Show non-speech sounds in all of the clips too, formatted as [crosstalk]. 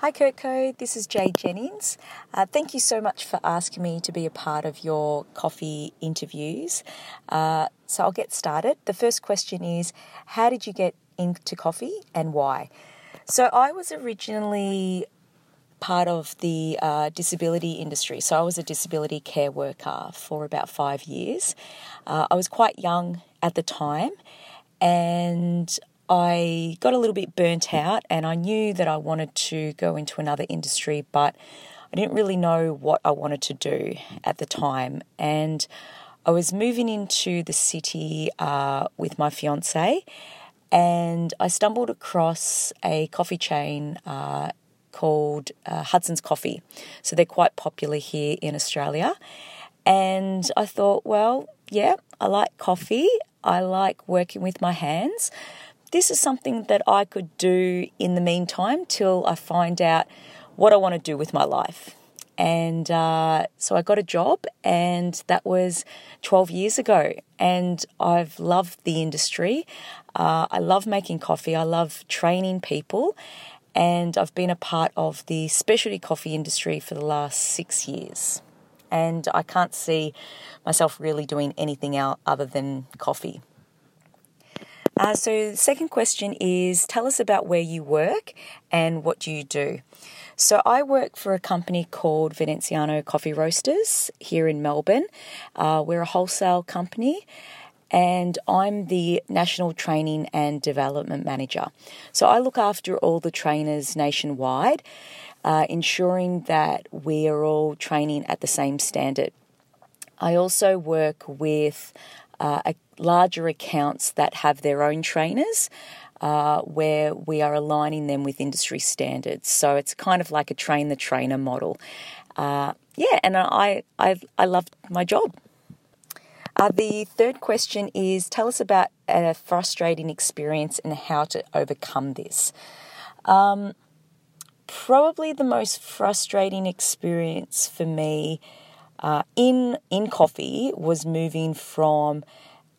Hi, Kurtco. This is Jade Jennings. Uh, thank you so much for asking me to be a part of your coffee interviews. Uh, so I'll get started. The first question is How did you get into coffee and why? So I was originally part of the uh, disability industry. So I was a disability care worker for about five years. Uh, I was quite young at the time and I got a little bit burnt out and I knew that I wanted to go into another industry, but I didn't really know what I wanted to do at the time. And I was moving into the city uh, with my fiance, and I stumbled across a coffee chain uh, called uh, Hudson's Coffee. So they're quite popular here in Australia. And I thought, well, yeah, I like coffee, I like working with my hands this is something that I could do in the meantime till I find out what I want to do with my life. And uh, so I got a job, and that was 12 years ago. And I've loved the industry. Uh, I love making coffee, I love training people. And I've been a part of the specialty coffee industry for the last six years. And I can't see myself really doing anything else other than coffee. Uh, so, the second question is tell us about where you work and what you do. So, I work for a company called Veneziano Coffee Roasters here in Melbourne. Uh, we're a wholesale company and I'm the National Training and Development Manager. So, I look after all the trainers nationwide, uh, ensuring that we are all training at the same standard. I also work with uh, larger accounts that have their own trainers. Uh, where we are aligning them with industry standards. So it's kind of like a train the trainer model. Uh, yeah, and I, I, I love my job. Uh, the third question is tell us about a frustrating experience and how to overcome this. Um, probably the most frustrating experience for me uh, in in coffee was moving from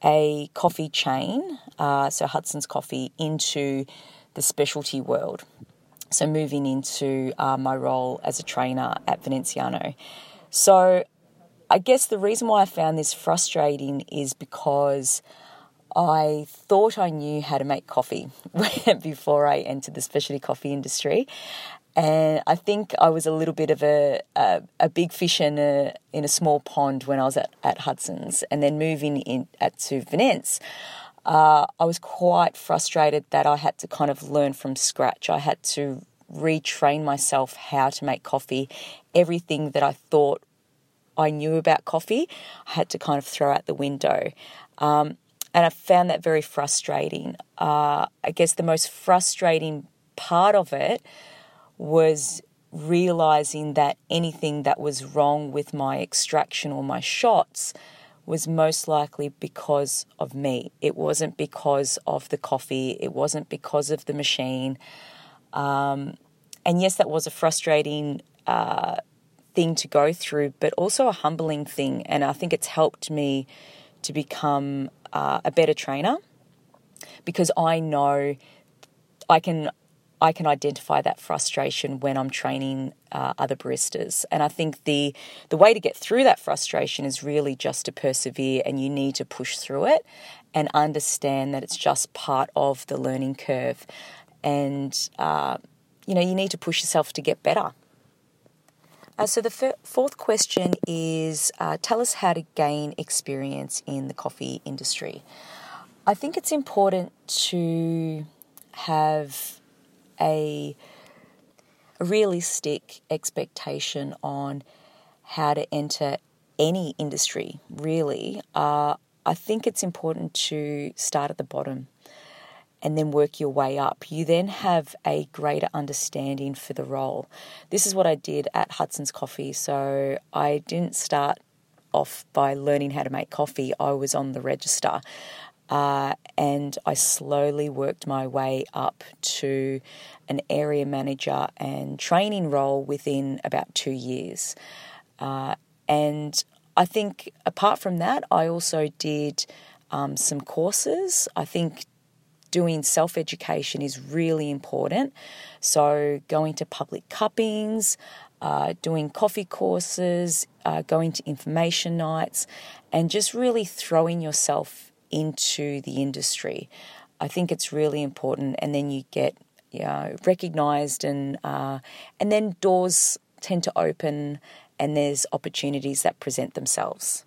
a coffee chain, uh, so Hudson's Coffee, into the specialty world. So moving into uh, my role as a trainer at Veneziano. So I guess the reason why I found this frustrating is because I thought I knew how to make coffee [laughs] before I entered the specialty coffee industry and I think I was a little bit of a a, a big fish in a in a small pond when I was at, at Hudson's, and then moving in at to Venance. Uh, I was quite frustrated that I had to kind of learn from scratch. I had to retrain myself how to make coffee. Everything that I thought I knew about coffee, I had to kind of throw out the window. Um, and I found that very frustrating. Uh, I guess the most frustrating part of it was realizing that anything that was wrong with my extraction or my shots was most likely because of me. It wasn't because of the coffee, it wasn't because of the machine. Um, and yes, that was a frustrating uh, thing to go through, but also a humbling thing. And I think it's helped me to become uh, a better trainer because I know I can I can identify that frustration when I'm training uh, other baristas. And I think the the way to get through that frustration is really just to persevere, and you need to push through it and understand that it's just part of the learning curve. And uh, you know, you need to push yourself to get better. Uh, so the f- fourth question is: uh, tell us how to gain experience in the coffee industry. I think it's important to have a, realistic expectation on how to enter any industry, really, uh, I think it's important to start at the bottom and then work your way up. You then have a greater understanding for the role. This is what I did at Hudson's Coffee. So I didn't start off by learning how to make coffee, I was on the register. Uh, and I slowly worked my way up to an area manager and training role within about two years. Uh, and I think apart from that, I also did um, some courses. I think doing self education is really important. So, going to public cuppings, uh, doing coffee courses, uh, going to information nights, and just really throwing yourself into the industry. I think it's really important, and then you get you know, recognized, and uh, and then doors tend to open, and there's opportunities that present themselves.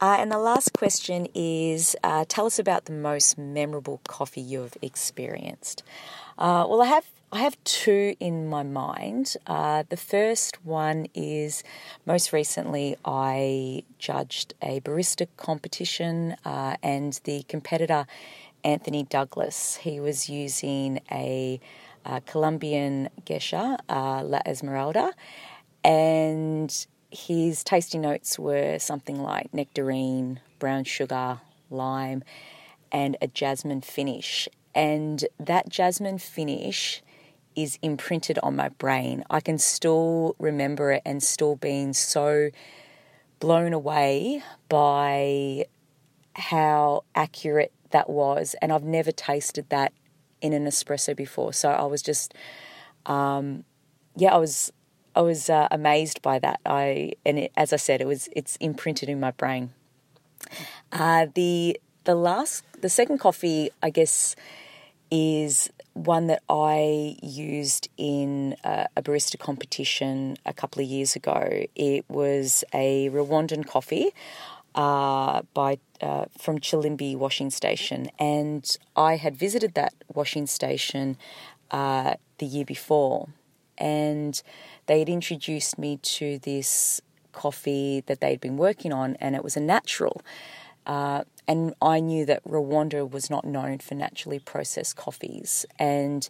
Uh, and the last question is uh, tell us about the most memorable coffee you've experienced. Uh, well, I have I have two in my mind. Uh, the first one is most recently I judged a barista competition, uh, and the competitor Anthony Douglas he was using a, a Colombian geisha, uh, La Esmeralda, and his tasting notes were something like nectarine, brown sugar, lime, and a jasmine finish. And that jasmine finish is imprinted on my brain. I can still remember it and still being so blown away by how accurate that was. And I've never tasted that in an espresso before. So I was just, um, yeah, I was I was uh, amazed by that. I and it, as I said, it was it's imprinted in my brain. Uh, the the last the second coffee, I guess, is one that I used in a, a barista competition a couple of years ago. It was a Rwandan coffee uh, by uh, from Chilimbi washing station, and I had visited that washing station uh, the year before, and they had introduced me to this coffee that they'd been working on, and it was a natural. Uh, and I knew that Rwanda was not known for naturally processed coffees. And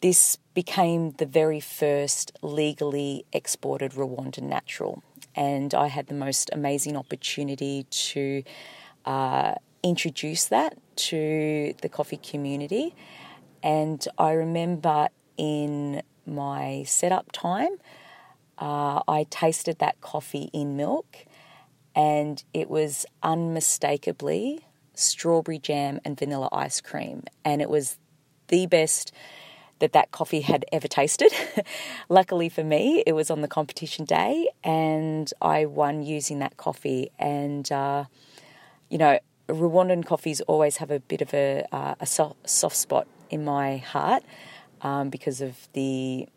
this became the very first legally exported Rwandan natural. And I had the most amazing opportunity to uh, introduce that to the coffee community. And I remember in my setup time, uh, I tasted that coffee in milk and it was unmistakably strawberry jam and vanilla ice cream. And it was the best that that coffee had ever tasted. [laughs] Luckily for me, it was on the competition day and I won using that coffee. And, uh, you know, Rwandan coffees always have a bit of a, uh, a soft, spot in my heart um, because of the,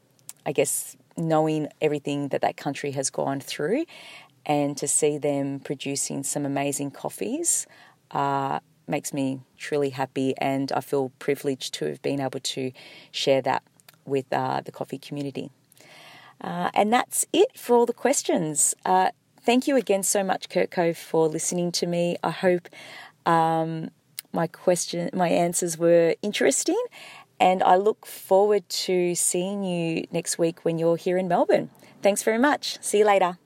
I guess, knowing everything that that country has gone through and to see them producing some amazing coffees uh, makes me truly happy and I feel privileged to have been able to share that with uh, the coffee community. Uh, and that's it for all the questions. Uh, thank you again so much, Kurtco, for listening to me. I hope um, my question, my answers were interesting and I look forward to seeing you next week when you're here in Melbourne. Thanks very much. See you later.